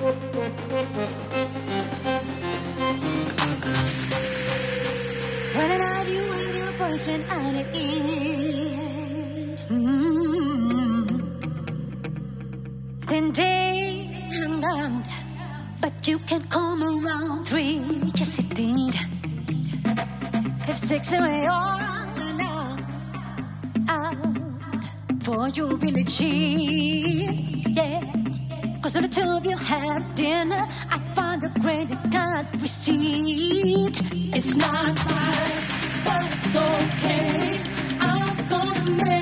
I had you in your voice when I did it. Mm. Then day hung out, but you can come around three. Yes, it did. If six away on and out, out for you really cheap. Yeah. Cause the two of you have dinner, I find a credit card receipt. It's not right, but it's okay. I'm gonna make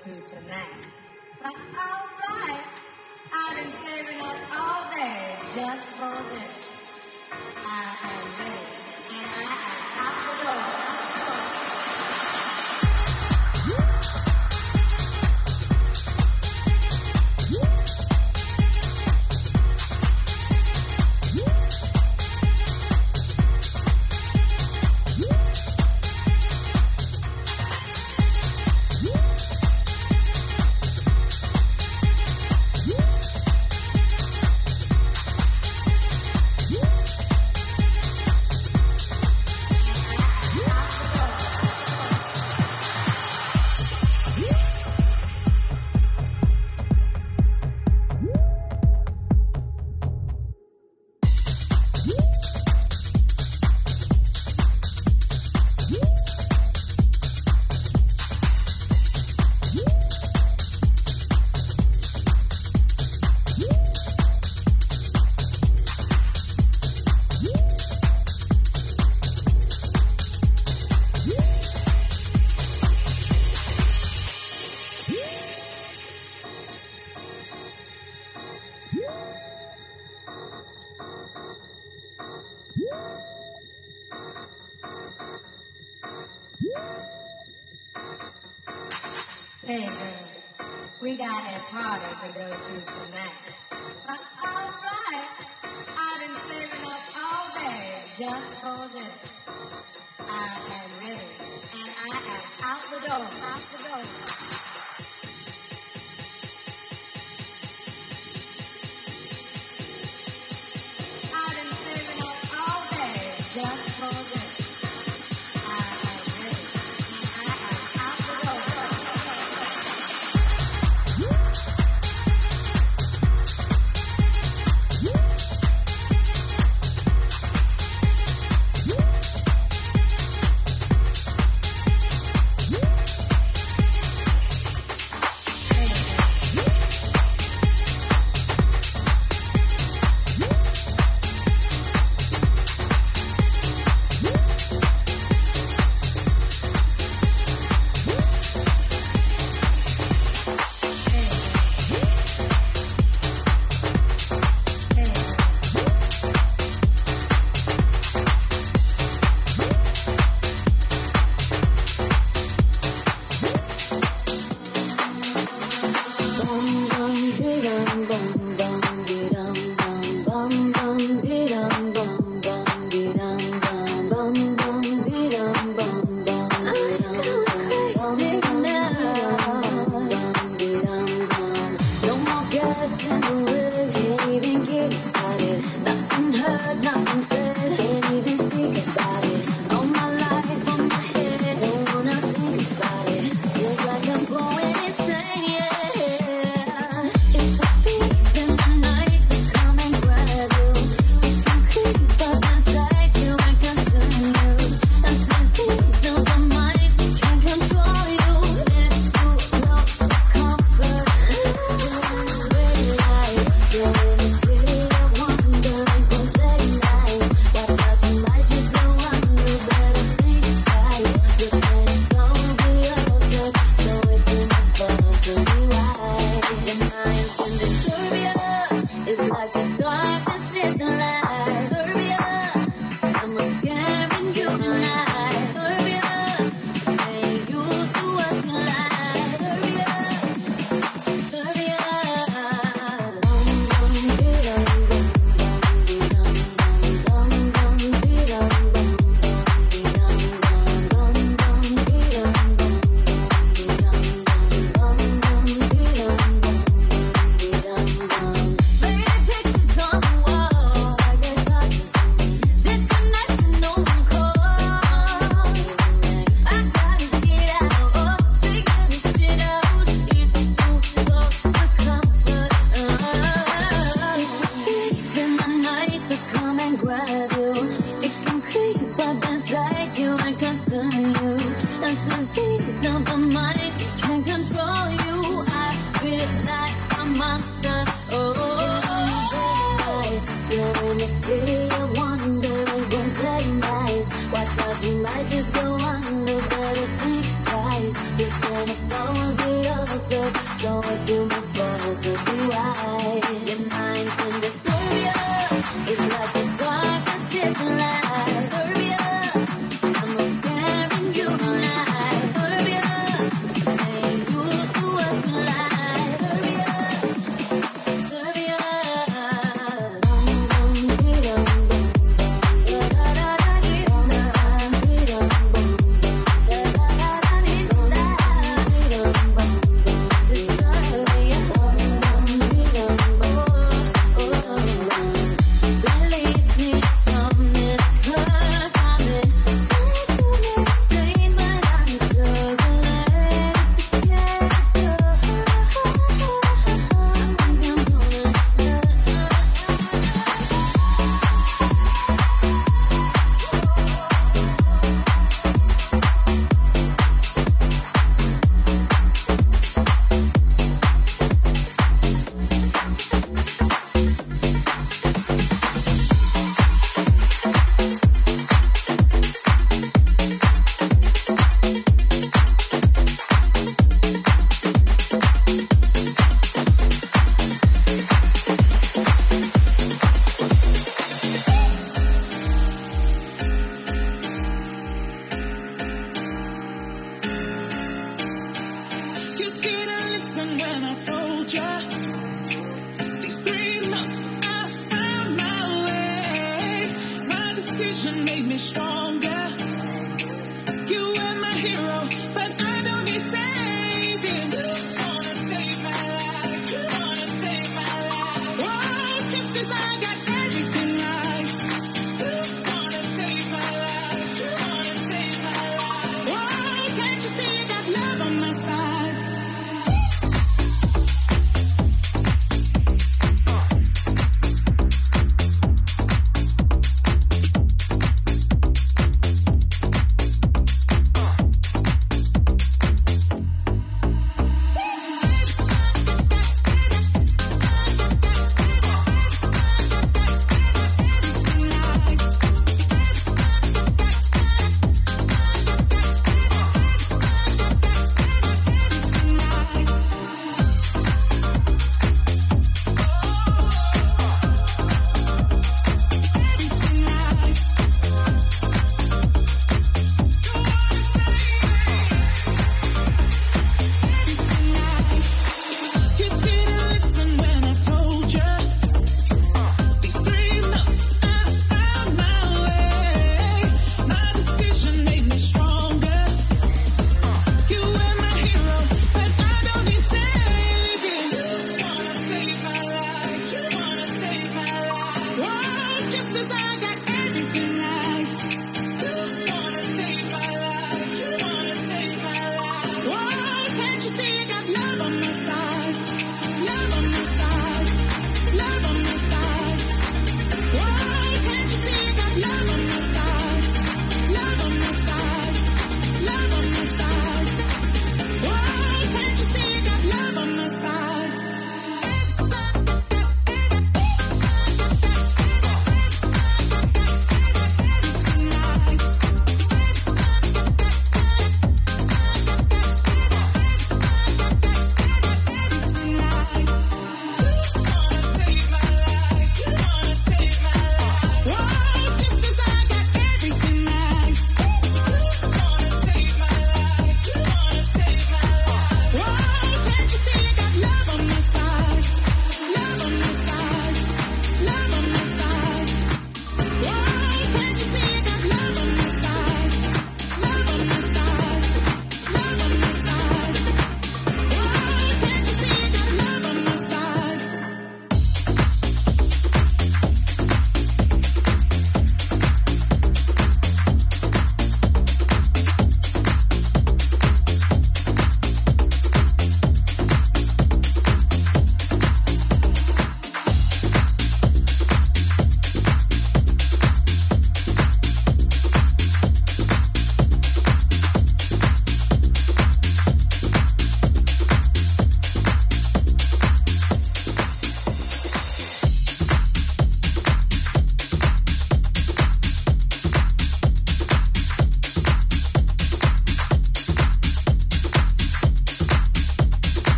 to tonight.